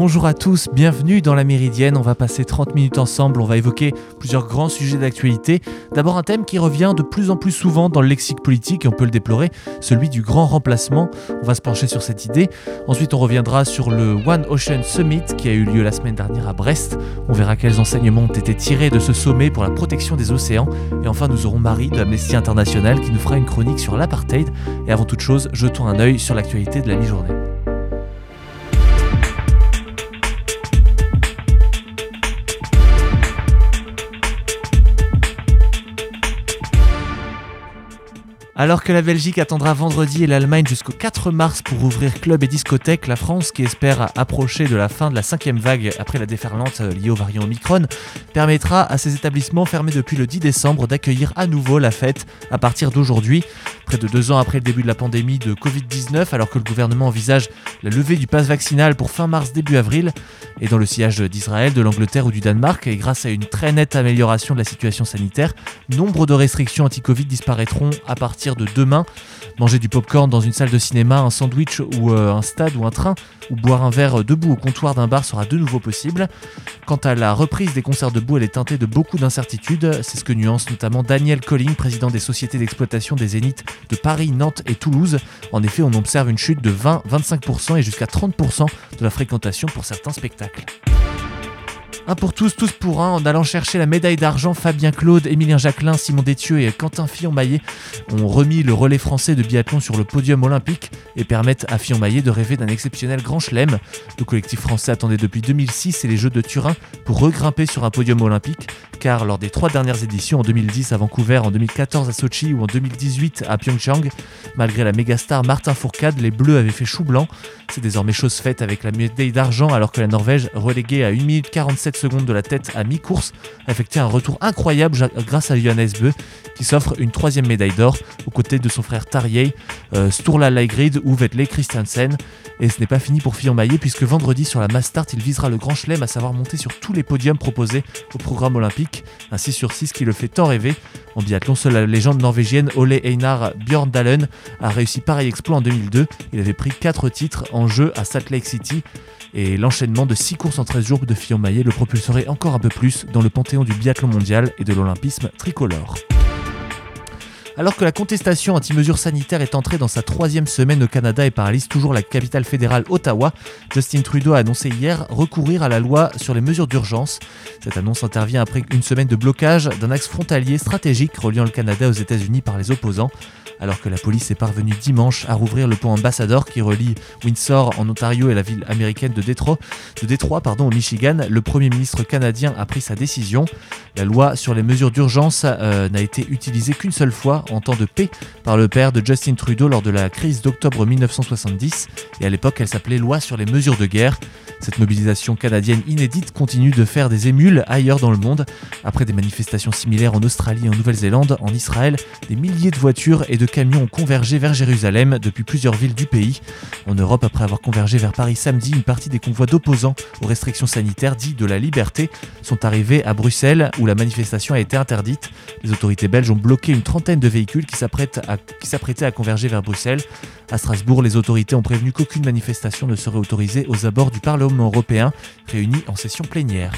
Bonjour à tous, bienvenue dans la Méridienne. On va passer 30 minutes ensemble, on va évoquer plusieurs grands sujets d'actualité. D'abord un thème qui revient de plus en plus souvent dans le lexique politique et on peut le déplorer, celui du grand remplacement. On va se pencher sur cette idée. Ensuite on reviendra sur le One Ocean Summit qui a eu lieu la semaine dernière à Brest. On verra quels enseignements ont été tirés de ce sommet pour la protection des océans. Et enfin nous aurons Marie de Amnesty International qui nous fera une chronique sur l'apartheid. Et avant toute chose, jetons un œil sur l'actualité de la mi-journée. Alors que la Belgique attendra vendredi et l'Allemagne jusqu'au 4 mars pour ouvrir clubs et discothèques, la France, qui espère approcher de la fin de la cinquième vague après la déferlante liée au variant Omicron, permettra à ces établissements fermés depuis le 10 décembre d'accueillir à nouveau la fête à partir d'aujourd'hui. Près de deux ans après le début de la pandémie de Covid-19, alors que le gouvernement envisage la levée du pass vaccinal pour fin mars début avril, et dans le sillage d'Israël, de l'Angleterre ou du Danemark, et grâce à une très nette amélioration de la situation sanitaire, nombre de restrictions anti-Covid disparaîtront à partir de demain. Manger du popcorn dans une salle de cinéma, un sandwich ou euh, un stade ou un train, ou boire un verre debout au comptoir d'un bar sera de nouveau possible. Quant à la reprise des concerts debout, elle est teintée de beaucoup d'incertitudes. C'est ce que nuance notamment Daniel Colling, président des sociétés d'exploitation des zéniths de Paris, Nantes et Toulouse. En effet, on observe une chute de 20-25% et jusqu'à 30% de la fréquentation pour certains spectacles. Un pour tous, tous pour un, en allant chercher la médaille d'argent, Fabien Claude, Émilien Jacquelin, Simon Détieux et Quentin Fillon-Maillet ont remis le relais français de biathlon sur le podium olympique et permettent à Fillon-Maillet de rêver d'un exceptionnel grand chelem. Le collectif français attendait depuis 2006 et les Jeux de Turin pour regrimper sur un podium olympique, car lors des trois dernières éditions, en 2010 à Vancouver, en 2014 à Sochi ou en 2018 à Pyeongchang, malgré la méga-star Martin Fourcade, les Bleus avaient fait chou blanc. C'est désormais chose faite avec la médaille d'argent alors que la Norvège, reléguée à 1 minute 47 secondes de la tête à mi-course, a effectué un retour incroyable grâce à Johannes Bö qui s'offre une troisième médaille d'or aux côtés de son frère Tarjei, euh, Sturla Leigrid ou Vetle Christiansen. Et ce n'est pas fini pour Fillon Maillet puisque vendredi sur la Mastart il visera le grand chelem à savoir monter sur tous les podiums proposés au programme olympique, un 6 sur 6 qui le fait tant rêver. En biathlon, seule la légende norvégienne Ole Einar Björndalen a réussi pareil exploit en 2002. Il avait pris 4 titres en jeu à Salt Lake City et l'enchaînement de 6 courses en 13 jours de Fillon Maillet le propulserait encore un peu plus dans le panthéon du biathlon mondial et de l'olympisme tricolore. Alors que la contestation anti-mesures sanitaires est entrée dans sa troisième semaine au Canada et paralyse toujours la capitale fédérale Ottawa, Justin Trudeau a annoncé hier recourir à la loi sur les mesures d'urgence. Cette annonce intervient après une semaine de blocage d'un axe frontalier stratégique reliant le Canada aux États-Unis par les opposants alors que la police est parvenue dimanche à rouvrir le pont Ambassador qui relie Windsor en Ontario et la ville américaine de Détroit, au Michigan. Le Premier ministre canadien a pris sa décision. La loi sur les mesures d'urgence euh, n'a été utilisée qu'une seule fois en temps de paix par le père de Justin Trudeau lors de la crise d'octobre 1970 et à l'époque elle s'appelait loi sur les mesures de guerre. Cette mobilisation canadienne inédite continue de faire des émules ailleurs dans le monde. Après des manifestations similaires en Australie en Nouvelle-Zélande, en Israël, des milliers de voitures et de camions ont convergé vers Jérusalem depuis plusieurs villes du pays. En Europe, après avoir convergé vers Paris samedi, une partie des convois d'opposants aux restrictions sanitaires dits de la liberté sont arrivés à Bruxelles où la manifestation a été interdite. Les autorités belges ont bloqué une trentaine de véhicules qui s'apprêtaient à converger vers Bruxelles. À Strasbourg, les autorités ont prévenu qu'aucune manifestation ne serait autorisée aux abords du Parlement européen réuni en session plénière.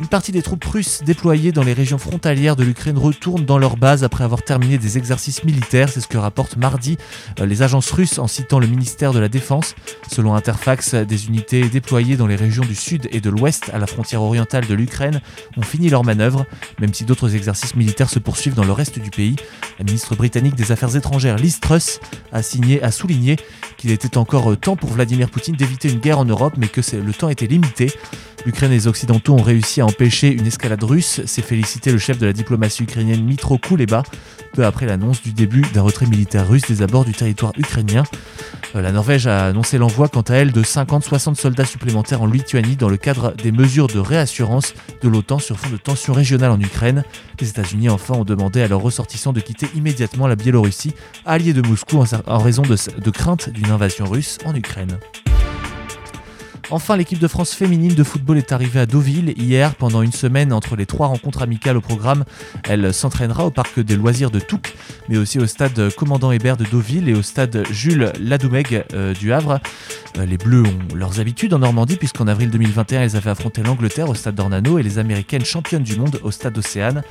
Une partie des troupes russes déployées dans les régions frontalières de l'Ukraine retournent dans leur base après avoir terminé des exercices militaires, c'est ce que rapportent mardi euh, les agences russes en citant le ministère de la Défense. Selon Interfax, des unités déployées dans les régions du sud et de l'ouest à la frontière orientale de l'Ukraine ont fini leur manœuvre, même si d'autres exercices militaires se poursuivent dans le reste du pays. La ministre britannique des Affaires étrangères Liz Truss a, signé, a souligné qu'il était encore temps pour Vladimir Poutine d'éviter une guerre en Europe, mais que le temps était limité. L'Ukraine et les Occidentaux ont réussi à empêcher une escalade russe, s'est félicité le chef de la diplomatie ukrainienne Mitro Kuleba, peu après l'annonce du début d'un retrait militaire russe des abords du territoire ukrainien. Euh, la Norvège a annoncé l'envoi quant à elle de 50-60 soldats supplémentaires en Lituanie dans le cadre des mesures de réassurance de l'OTAN sur fond de tensions régionales en Ukraine. Les États-Unis enfin ont demandé à leurs ressortissants de quitter immédiatement la Biélorussie, alliée de Moscou en raison de, de crainte d'une invasion russe en Ukraine. Enfin, l'équipe de France féminine de football est arrivée à Deauville hier pendant une semaine entre les trois rencontres amicales au programme. Elle s'entraînera au parc des loisirs de Touques, mais aussi au stade Commandant Hébert de Deauville et au stade Jules Ladoumègue euh, du Havre. Euh, les Bleus ont leurs habitudes en Normandie puisqu'en avril 2021, elles avaient affronté l'Angleterre au stade d'Ornano et les Américaines championnes du monde au stade Océane.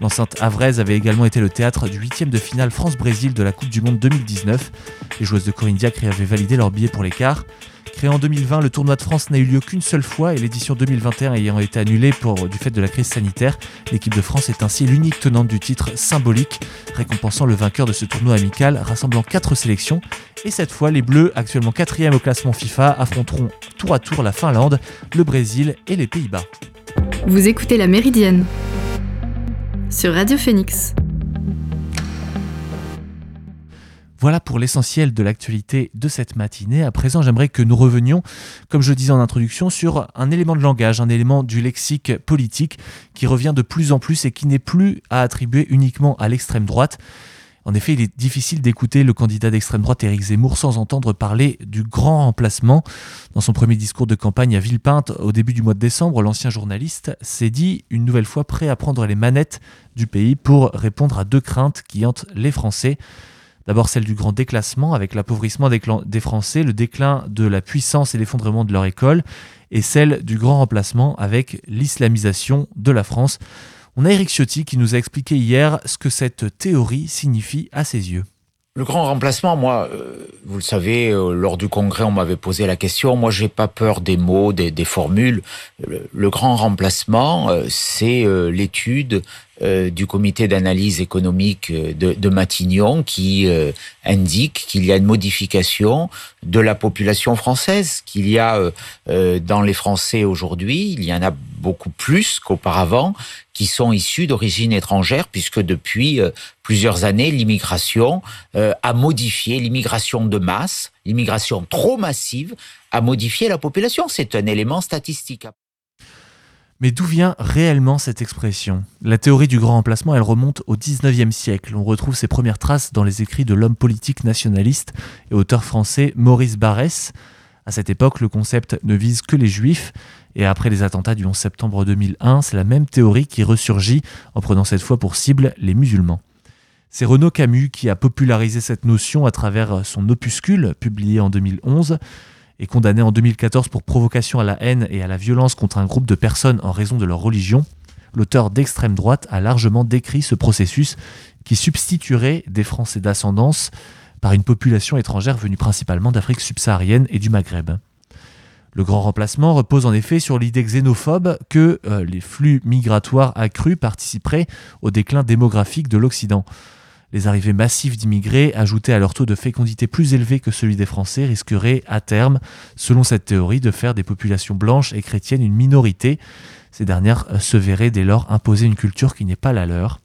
L'enceinte havraise avait également été le théâtre du huitième de finale France-Brésil de la Coupe du Monde 2019. Les joueuses de Corinne Diacre avaient validé leur billet pour l'écart. Créé en 2020, le tournoi de France n'a eu lieu qu'une seule fois et l'édition 2021 ayant été annulée du fait de la crise sanitaire, l'équipe de France est ainsi l'unique tenante du titre symbolique, récompensant le vainqueur de ce tournoi amical rassemblant 4 sélections. Et cette fois, les Bleus, actuellement 4 au classement FIFA, affronteront tour à tour la Finlande, le Brésil et les Pays-Bas. Vous écoutez La Méridienne sur Radio Phoenix. Voilà pour l'essentiel de l'actualité de cette matinée. À présent, j'aimerais que nous revenions, comme je disais en introduction, sur un élément de langage, un élément du lexique politique qui revient de plus en plus et qui n'est plus à attribuer uniquement à l'extrême droite. En effet, il est difficile d'écouter le candidat d'extrême droite Éric Zemmour sans entendre parler du grand remplacement. Dans son premier discours de campagne à Villepinte au début du mois de décembre, l'ancien journaliste s'est dit une nouvelle fois prêt à prendre les manettes du pays pour répondre à deux craintes qui hantent les Français. D'abord celle du grand déclassement avec l'appauvrissement des Français, le déclin de la puissance et l'effondrement de leur école, et celle du grand remplacement avec l'islamisation de la France. On a Eric Ciotti qui nous a expliqué hier ce que cette théorie signifie à ses yeux. Le grand remplacement, moi, euh, vous le savez, euh, lors du congrès, on m'avait posé la question. Moi, j'ai pas peur des mots, des, formules. Le, grand remplacement, euh, c'est l'étude du comité d'analyse économique de, Matignon qui indique qu'il y a une modification de la population française, qu'il y a dans les Français aujourd'hui, il y en a beaucoup plus qu'auparavant, qui sont issus d'origine étrangère, puisque depuis euh, plusieurs années, l'immigration euh, a modifié, l'immigration de masse, l'immigration trop massive, a modifié la population. C'est un élément statistique. Mais d'où vient réellement cette expression? La théorie du grand remplacement, elle remonte au 19e siècle. On retrouve ses premières traces dans les écrits de l'homme politique nationaliste et auteur français Maurice Barrès. À cette époque, le concept ne vise que les juifs, et après les attentats du 11 septembre 2001, c'est la même théorie qui ressurgit en prenant cette fois pour cible les musulmans. C'est Renaud Camus qui a popularisé cette notion à travers son opuscule publié en 2011 et condamné en 2014 pour provocation à la haine et à la violence contre un groupe de personnes en raison de leur religion. L'auteur d'extrême droite a largement décrit ce processus qui substituerait des Français d'ascendance par une population étrangère venue principalement d'Afrique subsaharienne et du Maghreb. Le grand remplacement repose en effet sur l'idée xénophobe que euh, les flux migratoires accrus participeraient au déclin démographique de l'Occident. Les arrivées massives d'immigrés, ajoutées à leur taux de fécondité plus élevé que celui des Français, risqueraient à terme, selon cette théorie, de faire des populations blanches et chrétiennes une minorité. Ces dernières euh, se verraient dès lors imposer une culture qui n'est pas la leur.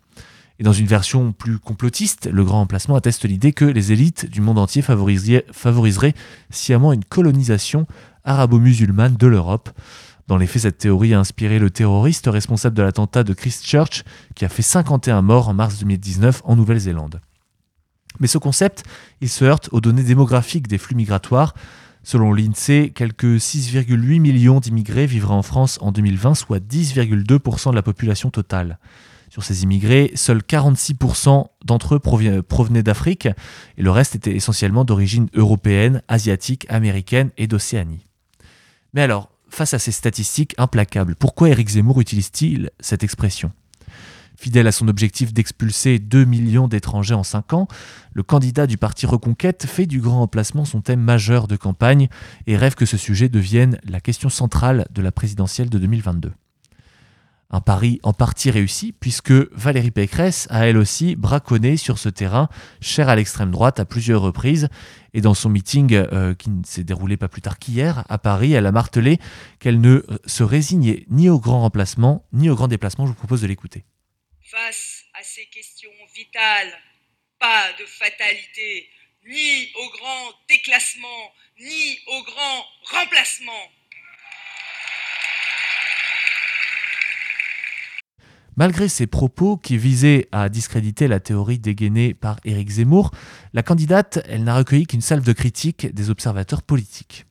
Et dans une version plus complotiste, le grand remplacement atteste l'idée que les élites du monde entier favoriseraient, favoriseraient sciemment une colonisation arabo-musulmane de l'Europe. Dans les faits, cette théorie a inspiré le terroriste responsable de l'attentat de Christchurch qui a fait 51 morts en mars 2019 en Nouvelle-Zélande. Mais ce concept, il se heurte aux données démographiques des flux migratoires. Selon l'INSEE, quelques 6,8 millions d'immigrés vivraient en France en 2020, soit 10,2% de la population totale. Sur ces immigrés, seuls 46% d'entre eux provenaient d'Afrique et le reste était essentiellement d'origine européenne, asiatique, américaine et d'Océanie. Mais alors, face à ces statistiques implacables, pourquoi Éric Zemmour utilise-t-il cette expression? Fidèle à son objectif d'expulser 2 millions d'étrangers en 5 ans, le candidat du parti Reconquête fait du grand emplacement son thème majeur de campagne et rêve que ce sujet devienne la question centrale de la présidentielle de 2022. Un pari en partie réussi, puisque Valérie Pécresse a elle aussi braconné sur ce terrain cher à l'extrême droite à plusieurs reprises. Et dans son meeting euh, qui ne s'est déroulé pas plus tard qu'hier à Paris, elle a martelé qu'elle ne euh, se résignait ni au grand remplacement, ni au grand déplacement. Je vous propose de l'écouter. Face à ces questions vitales, pas de fatalité, ni au grand déclassement, ni au grand remplacement. Malgré ses propos qui visaient à discréditer la théorie dégainée par Éric Zemmour, la candidate, n'a recueilli qu'une salve de critiques des observateurs politiques.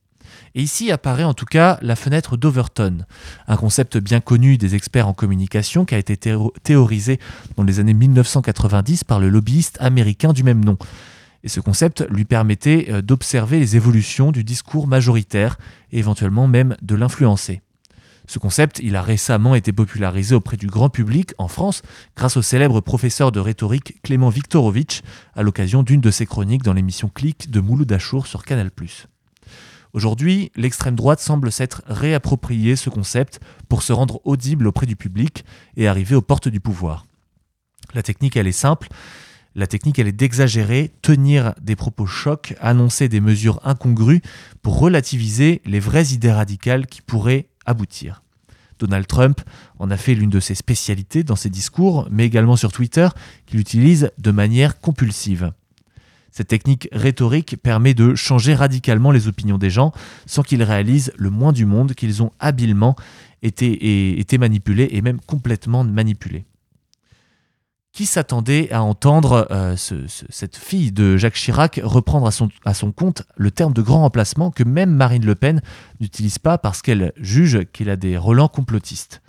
Et ici apparaît en tout cas la fenêtre d'Overton, un concept bien connu des experts en communication qui a été théorisé dans les années 1990 par le lobbyiste américain du même nom. Et ce concept lui permettait euh, d'observer les évolutions du discours majoritaire et éventuellement même de l'influencer. Ce concept, il a récemment été popularisé auprès du grand public en France grâce au célèbre professeur de rhétorique Clément Viktorovitch à l'occasion d'une de ses chroniques dans l'émission Click de Mouloud Achour sur Canal+. Aujourd'hui, l'extrême droite semble s'être réapproprié ce concept pour se rendre audible auprès du public et arriver aux portes du pouvoir. La technique, elle est simple. La technique, elle est d'exagérer, tenir des propos chocs, annoncer des mesures incongrues pour relativiser les vraies idées radicales qui pourraient aboutir. Donald Trump en a fait l'une de ses spécialités dans ses discours, mais également sur Twitter, qu'il utilise de manière compulsive. Cette technique rhétorique permet de changer radicalement les opinions des gens sans qu'ils réalisent le moins du monde qu'ils ont habilement été, été manipulés et même complètement manipulés. Qui s'attendait à entendre euh, cette fille de Jacques Chirac reprendre à son, compte le terme de grand remplacement que même Marine Le Pen n'utilise pas parce qu'elle juge qu'il a des relents complotistes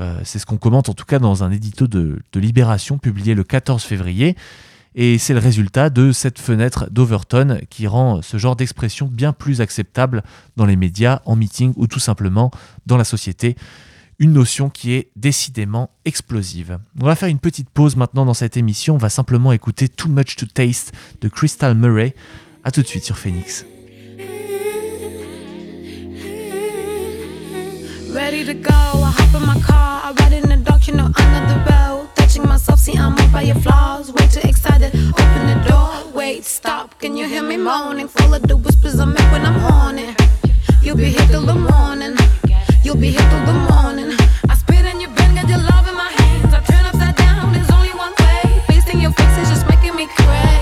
euh, C'est ce qu'on commente en tout cas dans un édito de, de Libération publié le 14 février. Et c'est le résultat de cette fenêtre d'Overton qui rend ce genre d'expression bien plus acceptable dans les médias, en meeting ou tout simplement dans la société. Une notion qui est décidément explosive. On va faire une petite pause maintenant dans cette émission. On va simplement écouter Too Much to Taste de Crystal Murray. A tout de suite sur Phoenix. You'll be here till the morning. I spit in your bed, got your love in my hands. I turn upside down, there's only one way. Facing your face is just making me crazy.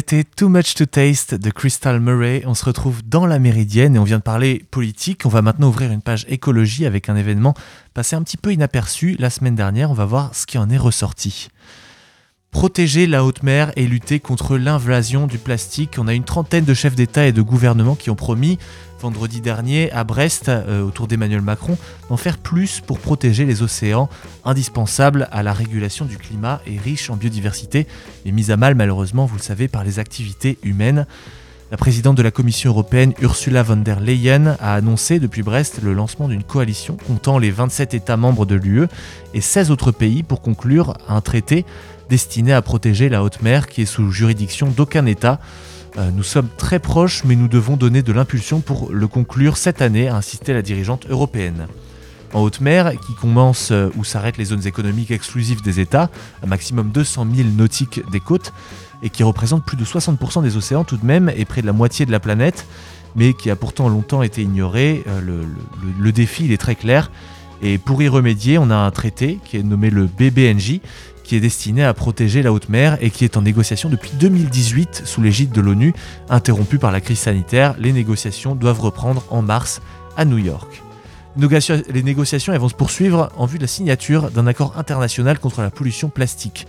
C'était Too Much to Taste de Crystal Murray. On se retrouve dans la Méridienne et on vient de parler politique. On va maintenant ouvrir une page écologie avec un événement passé un petit peu inaperçu la semaine dernière. On va voir ce qui en est ressorti. Protéger la haute mer et lutter contre l'invasion du plastique. On a une trentaine de chefs d'État et de gouvernement qui ont promis vendredi dernier à Brest, euh, autour d'Emmanuel Macron, d'en faire plus pour protéger les océans, indispensables à la régulation du climat et riches en biodiversité, et mis à mal malheureusement, vous le savez, par les activités humaines. La présidente de la Commission européenne, Ursula von der Leyen, a annoncé depuis Brest le lancement d'une coalition comptant les 27 États membres de l'UE et 16 autres pays pour conclure un traité destiné à protéger la haute mer qui est sous juridiction d'aucun État. Euh, nous sommes très proches, mais nous devons donner de l'impulsion pour le conclure cette année, a insisté la dirigeante européenne. En haute mer, qui commence euh, où s'arrêtent les zones économiques exclusives des États, un maximum 200 000 nautiques des côtes, et qui représente plus de 60% des océans tout de même et près de la moitié de la planète, mais qui a pourtant longtemps été ignoré. Euh, le, défi est très clair. Et pour y remédier, on a un traité qui est nommé le BBNJ, qui est destiné à protéger la haute mer et qui est en négociation depuis 2018 sous l'égide de l'ONU. Interrompu par la crise sanitaire, les négociations doivent reprendre en mars à New York. Les négociations vont se poursuivre en vue de la signature d'un accord international contre la pollution plastique.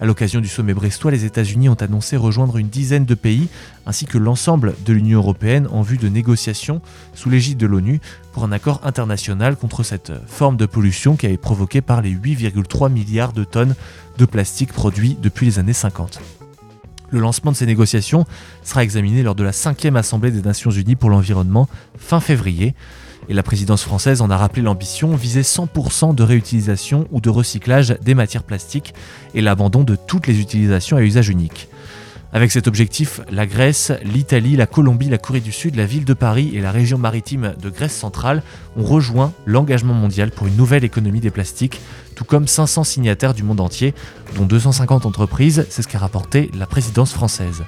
À l'occasion du sommet brestois, les États-Unis ont annoncé rejoindre une dizaine de pays ainsi que l'ensemble de l'Union européenne en vue de négociations sous l'égide de l'ONU pour un accord international contre cette forme de pollution qui été provoquée par les 8,3 milliards de tonnes de plastique produits depuis les années 50. Le lancement de ces négociations sera examiné lors de la 5e Assemblée des Nations Unies pour l'environnement fin février. Et la présidence française en a rappelé l'ambition, viser 100% de réutilisation ou de recyclage des matières plastiques et l'abandon de toutes les utilisations à usage unique. Avec cet objectif, la Grèce, l'Italie, la Colombie, la Corée du Sud, la ville de Paris et la région maritime de Grèce centrale ont rejoint l'engagement mondial pour une nouvelle économie des plastiques, tout comme 500 signataires du monde entier, dont 250 entreprises, c'est ce qu'a rapporté la présidence française.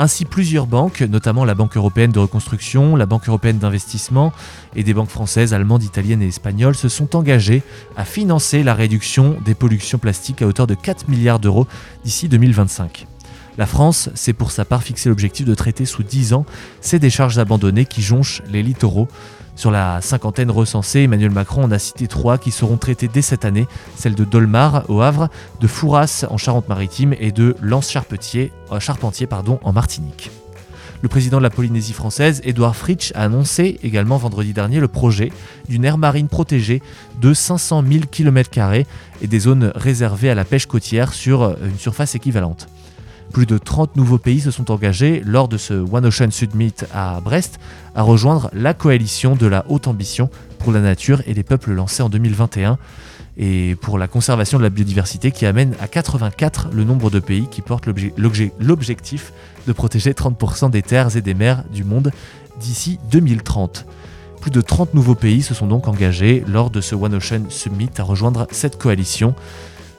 Ainsi, plusieurs banques, notamment la Banque européenne de reconstruction, la Banque européenne d'investissement et des banques françaises, allemandes, italiennes et espagnoles se sont engagées à financer la réduction des pollutions plastiques à hauteur de 4 milliards d'euros d'ici 2025. La France s'est pour sa part fixé l'objectif de traiter sous 10 ans ces décharges abandonnées qui jonchent les littoraux sur la cinquantaine recensée, Emmanuel Macron en a cité trois qui seront traitées dès cette année, celle de Dolmar au Havre, de Fouras en Charente-Maritime et de Lens-Charpentier euh, en Martinique. Le président de la Polynésie française, Édouard Fritsch, a annoncé également vendredi dernier le projet d'une aire marine protégée de 500 000 km et des zones réservées à la pêche côtière sur une surface équivalente. Plus de 30 nouveaux pays se sont engagés lors de ce One Ocean Summit à Brest à rejoindre la coalition de la haute ambition pour la nature et les peuples lancée en 2021 et pour la conservation de la biodiversité qui amène à 84 le nombre de pays qui portent l'objectif de protéger 30% des terres et des mers du monde d'ici 2030. Plus de 30 nouveaux pays se sont donc engagés lors de ce One Ocean Summit à rejoindre cette coalition.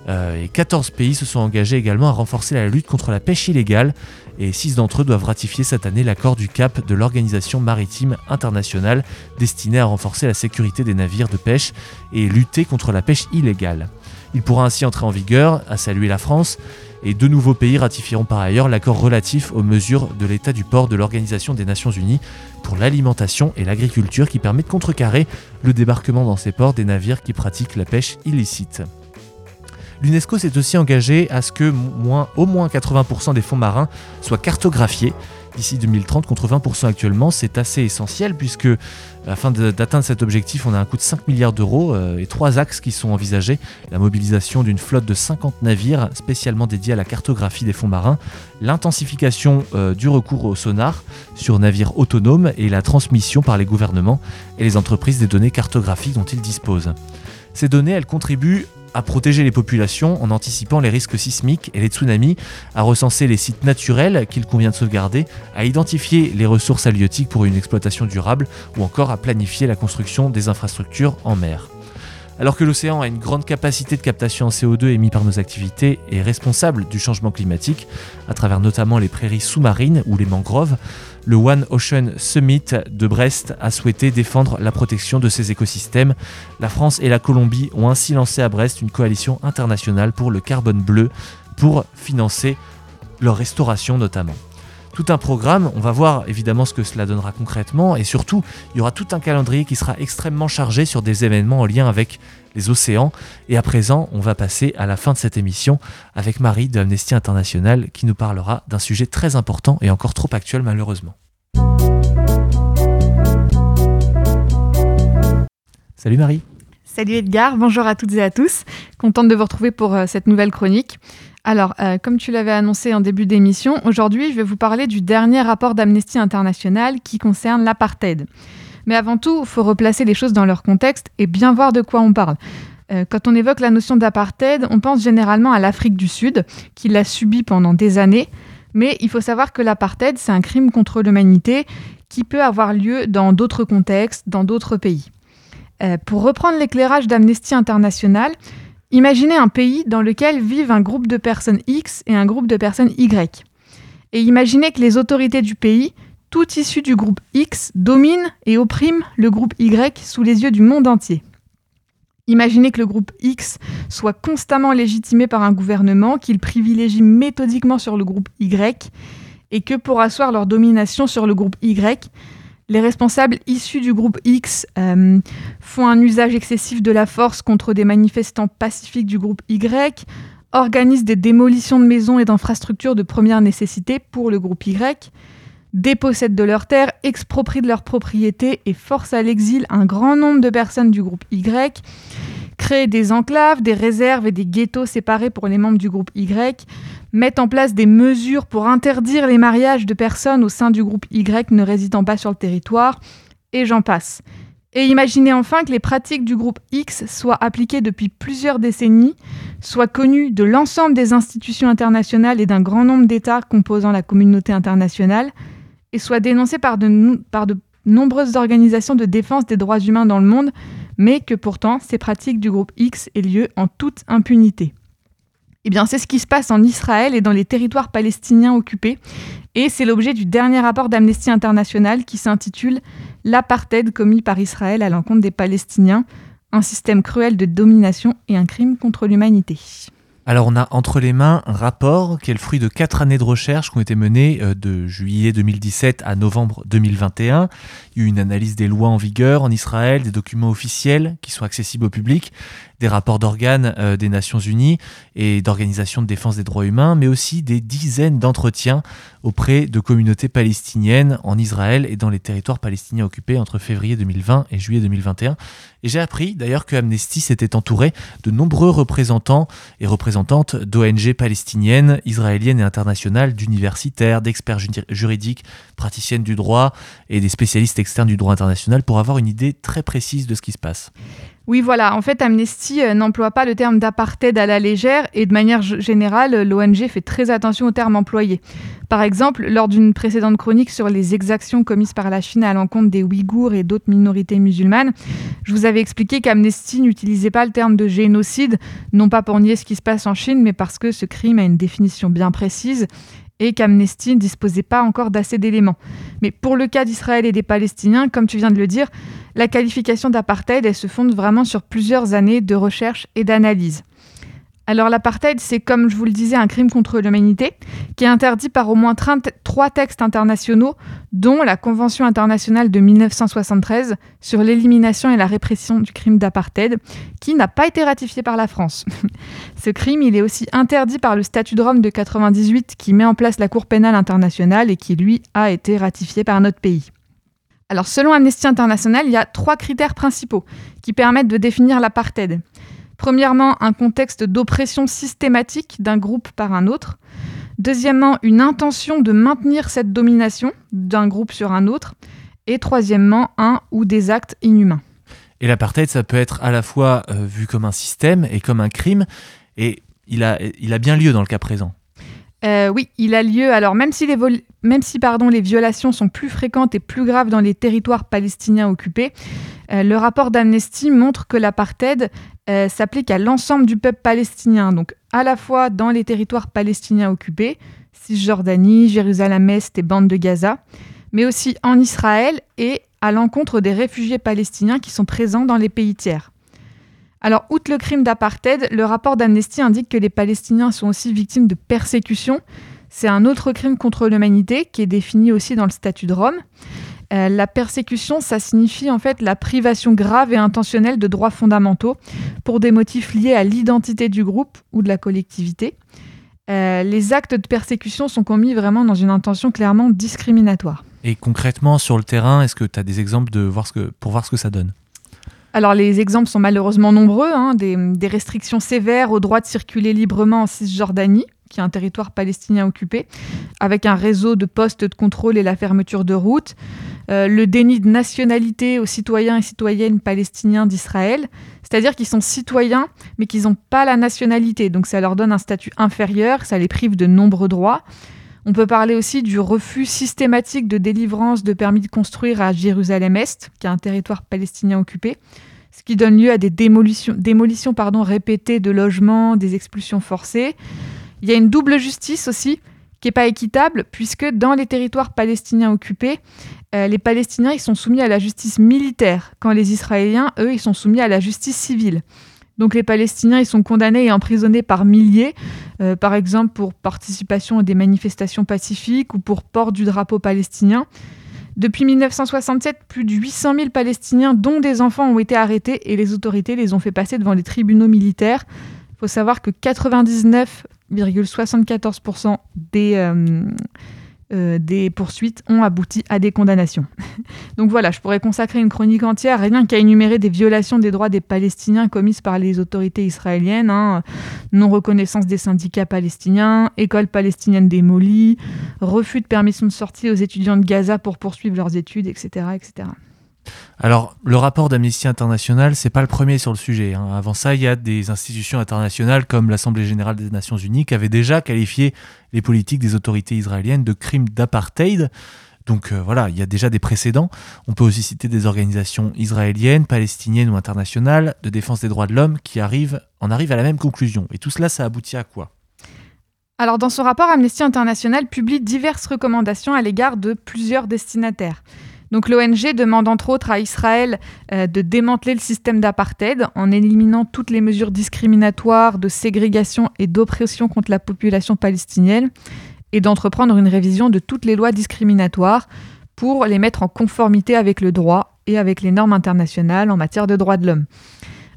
Euh, et 14 pays se sont engagés également à renforcer la lutte contre la pêche illégale et 6 d'entre eux doivent ratifier cette année l'accord du Cap de l'Organisation maritime internationale destiné à renforcer la sécurité des navires de pêche et lutter contre la pêche illégale. Il pourra ainsi entrer en vigueur, à saluer la France, et deux nouveaux pays ratifieront par ailleurs l'accord relatif aux mesures de l'état du port de l'Organisation des Nations Unies pour l'alimentation et l'agriculture qui permet de contrecarrer le débarquement dans ces ports des navires qui pratiquent la pêche illicite. L'UNESCO s'est aussi engagé à ce que au moins 80% des fonds marins soient cartographiés d'ici 2030 contre 20% actuellement. C'est assez essentiel puisque afin d'atteindre cet objectif, on a un coût de 5 milliards d'euros euh, et trois axes qui sont envisagés. La mobilisation d'une flotte de 50 navires spécialement dédiés à la cartographie des fonds marins, l'intensification euh, du recours au sonar sur navires autonomes et la transmission par les gouvernements et les entreprises des données cartographiques dont ils disposent. Ces données, elles contribuent à protéger les populations en anticipant les risques sismiques et les tsunamis, à recenser les sites naturels qu'il convient de sauvegarder, à identifier les ressources halieutiques pour une exploitation durable ou encore à planifier la construction des infrastructures en mer. Alors que l'océan a une grande capacité de captation en CO2 émis par nos activités et est responsable du changement climatique, à travers notamment les prairies sous-marines ou les mangroves, le One Ocean Summit de Brest a souhaité défendre la protection de ces écosystèmes. La France et la Colombie ont ainsi lancé à Brest une coalition internationale pour le carbone bleu pour financer leur restauration notamment. Tout un programme. On va voir évidemment ce que cela donnera concrètement et surtout, il y aura tout un calendrier qui sera extrêmement chargé sur des événements en lien avec les océans. Et à présent, on va passer à la fin de cette émission avec Marie de Amnesty International qui nous parlera d'un sujet très important et encore trop actuel malheureusement. Salut Marie. Salut Edgar, bonjour à toutes et à tous. Contente de vous retrouver pour euh, cette nouvelle chronique. Alors, euh, comme tu l'avais annoncé en début d'émission, aujourd'hui je vais vous parler du dernier rapport d'Amnesty International qui concerne l'apartheid. Mais avant tout, il faut replacer les choses dans leur contexte et bien voir de quoi on parle. Euh, quand on évoque la notion d'apartheid, on pense généralement à l'Afrique du Sud, qui l'a subi pendant des années. Mais il faut savoir que l'apartheid, c'est un crime contre l'humanité qui peut avoir lieu dans d'autres contextes, dans d'autres pays. Euh, pour reprendre l'éclairage d'Amnesty International, imaginez un pays dans lequel vivent un groupe de personnes X et un groupe de personnes Y. Et imaginez que les autorités du pays, toutes issues du groupe X, dominent et oppriment le groupe Y sous les yeux du monde entier. Imaginez que le groupe X soit constamment légitimé par un gouvernement qu'il privilégie méthodiquement sur le groupe Y et que pour asseoir leur domination sur le groupe Y, les responsables issus du groupe X euh, font un usage excessif de la force contre des manifestants pacifiques du groupe Y, organisent des démolitions de maisons et d'infrastructures de première nécessité pour le groupe Y, dépossèdent de leurs terres, exproprient de leurs propriétés et forcent à l'exil un grand nombre de personnes du groupe Y, créent des enclaves, des réserves et des ghettos séparés pour les membres du groupe Y, mettent en place des mesures pour interdire les mariages de personnes au sein du groupe Y ne résidant pas sur le territoire, et j'en passe. Et imaginez enfin que les pratiques du groupe X soient appliquées depuis plusieurs décennies, soient connues de l'ensemble des institutions internationales et d'un grand nombre d'États composant la communauté internationale, et soient dénoncées par de nombreuses organisations de défense des droits humains dans le monde, mais que pourtant ces pratiques du groupe X aient lieu en toute impunité. Eh bien, c'est ce qui se passe en Israël et dans les territoires palestiniens occupés. Et c'est l'objet du dernier rapport d'Amnesty International qui s'intitule L'apartheid commis par Israël à l'encontre des Palestiniens, un système cruel de domination et un crime contre l'humanité. Alors on a entre les mains un rapport qui est le fruit de quatre années de recherche qui ont été menées euh, de juillet 2017 à novembre 2021. Il y a eu une analyse des lois en vigueur en Israël, des documents officiels qui sont accessibles au public, des rapports d'organes euh, des Nations Unies et d'organisations de défense des droits humains, mais aussi des dizaines d'entretiens auprès de communautés palestiniennes en Israël et dans les territoires palestiniens occupés entre février 2020 et juillet 2021. Et j'ai appris d'ailleurs que Amnesty s'était entouré de nombreux représentants et représentantes d'ONG palestiniennes, israéliennes et internationales, d'universitaires, d'experts juridiques, praticiennes du droit et des spécialistes externes du droit international pour avoir une idée très précise de ce qui se passe. Oui, voilà. En fait, Amnesty euh, n'emploie pas le terme d'apartheid à la légère et de manière générale, l'ONG fait très attention aux termes employés. Par exemple, lors d'une précédente chronique sur les exactions commises par la Chine à l'encontre des Ouïghours et d'autres minorités musulmanes, je vous avais expliqué qu'Amnesty n'utilisait pas le terme de génocide, non pas pour nier ce qui se passe en Chine, mais parce que ce crime a une définition bien précise et qu'Amnesty ne disposait pas encore d'assez d'éléments. Mais pour le cas d'Israël et des Palestiniens, comme tu viens de le dire, la qualification d'apartheid, elle se fonde vraiment sur plusieurs années de recherche et d'analyse. Alors l'apartheid, c'est comme je vous le disais, un crime contre l'humanité qui est interdit par au moins trois textes internationaux, dont la Convention internationale de 1973 sur l'élimination et la répression du crime d'apartheid, qui n'a pas été ratifié par la France. Ce crime, il est aussi interdit par le statut de Rome de 98 qui met en place la Cour pénale internationale et qui, lui, a été ratifié par notre pays. Alors selon Amnesty International, il y a trois critères principaux qui permettent de définir l'apartheid. Premièrement, un contexte d'oppression systématique d'un groupe par un autre. Deuxièmement, une intention de maintenir cette domination d'un groupe sur un autre. Et troisièmement, un ou des actes inhumains. Et l'apartheid, ça peut être à la fois euh, vu comme un système et comme un crime. Et il a, il a bien lieu dans le cas présent. Euh, oui, il a lieu. Alors, même si, les, même si pardon, les violations sont plus fréquentes et plus graves dans les territoires palestiniens occupés, euh, le rapport d'Amnesty montre que l'apartheid euh, s'applique à l'ensemble du peuple palestinien, donc à la fois dans les territoires palestiniens occupés, Cisjordanie, Jérusalem-Est et bande de Gaza, mais aussi en Israël et à l'encontre des réfugiés palestiniens qui sont présents dans les pays tiers. Alors, outre le crime d'apartheid, le rapport d'Amnesty indique que les Palestiniens sont aussi victimes de persécutions, C'est un autre crime contre l'humanité qui est défini aussi dans le statut de Rome. Euh, la persécution, ça signifie en fait la privation grave et intentionnelle de droits fondamentaux pour des motifs liés à l'identité du groupe ou de la collectivité. Euh, les actes de persécution sont commis vraiment dans une intention clairement discriminatoire. Et concrètement, sur le terrain, est-ce que tu as des exemples de voir ce que, pour voir ce que ça donne? Alors les exemples sont malheureusement nombreux, hein, des, des, restrictions sévères au droit de circuler librement en Cisjordanie, qui est un territoire palestinien occupé, avec un réseau de postes de contrôle et la fermeture de routes, euh, le déni de nationalité aux citoyens et citoyennes palestiniens d'Israël, c'est-à-dire qu'ils sont citoyens mais qu'ils n'ont pas la nationalité, donc ça leur donne un statut inférieur, ça les prive de nombreux droits. On peut parler aussi du refus systématique de délivrance de permis de construire à Jérusalem-Est, qui est un territoire palestinien occupé, ce qui donne lieu à des démolitions, démolitions pardon, répétées de logements, des expulsions forcées. Il y a une double justice aussi qui n'est pas équitable, puisque dans les territoires palestiniens occupés, euh, les Palestiniens ils sont soumis à la justice militaire, quand les Israéliens, eux, ils sont soumis à la justice civile. Donc les Palestiniens, ils sont condamnés et emprisonnés par milliers, euh, par exemple pour participation à des manifestations pacifiques ou pour port du drapeau palestinien. Depuis 1967, plus de 800 000 Palestiniens, dont des enfants, ont été arrêtés et les autorités les ont fait passer devant les tribunaux militaires. Il faut savoir que 99,74% des, euh, euh, des poursuites ont abouti à des condamnations. Donc voilà, je pourrais consacrer une chronique entière rien qu'à énumérer des violations des droits des Palestiniens commises par les autorités israéliennes, hein. non-reconnaissance des syndicats palestiniens, école palestinienne démolie, refus de permission de sortie aux étudiants de Gaza pour poursuivre leurs études, etc. etc. Alors, le rapport d'Amnesty International, c'est pas le premier sur le sujet. Hein. Avant ça, il y a des institutions internationales comme l'Assemblée générale des Nations unies qui avaient déjà qualifié les politiques des autorités israéliennes de crimes d'apartheid. Donc euh, voilà, il y a déjà des précédents. On peut aussi citer des organisations israéliennes, palestiniennes ou internationales de défense des droits de l'homme qui arrivent, en arrivent à la même conclusion. Et tout cela, ça aboutit à quoi? Alors dans son rapport, Amnesty International publie diverses recommandations à l'égard de plusieurs destinataires. Donc l'ONG demande entre autres à Israël euh, de démanteler le système d'apartheid en éliminant toutes les mesures discriminatoires de ségrégation et d'oppression contre la population palestinienne et d'entreprendre une révision de toutes les lois discriminatoires pour les mettre en conformité avec le droit et avec les normes internationales en matière de droits de l'homme.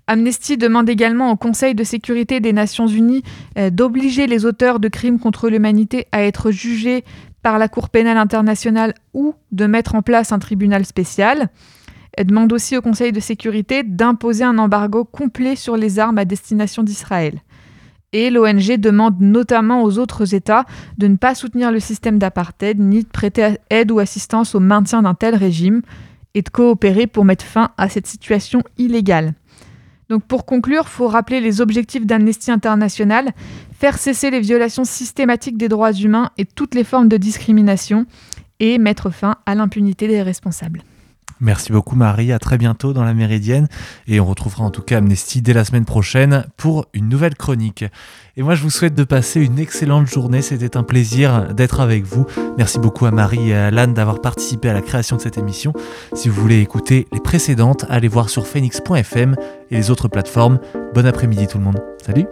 Amnesty demande également au Conseil de sécurité des Nations Unies euh, d'obliger les auteurs de crimes contre l'humanité à être jugés par la Cour pénale internationale ou de mettre en place un tribunal spécial. Elle demande aussi au Conseil de sécurité d'imposer un embargo complet sur les armes à destination d'Israël. Et l'ONG demande notamment aux autres États de ne pas soutenir le système d'apartheid ni de prêter aide ou assistance au maintien d'un tel régime et de coopérer pour mettre fin à cette situation illégale. Donc pour conclure, il faut rappeler les objectifs d'Amnesty International, faire cesser les violations systématiques des droits humains et toutes les formes de discrimination et mettre fin à l'impunité des responsables. Merci beaucoup Marie, à très bientôt dans la Méridienne et on retrouvera en tout cas Amnesty dès la semaine prochaine pour une nouvelle chronique. Et moi je vous souhaite de passer une excellente journée, c'était un plaisir d'être avec vous. Merci beaucoup à Marie et à Alan d'avoir participé à la création de cette émission. Si vous voulez écouter les précédentes, allez voir sur phoenix.fm et les autres plateformes. Bon après-midi tout le monde. Salut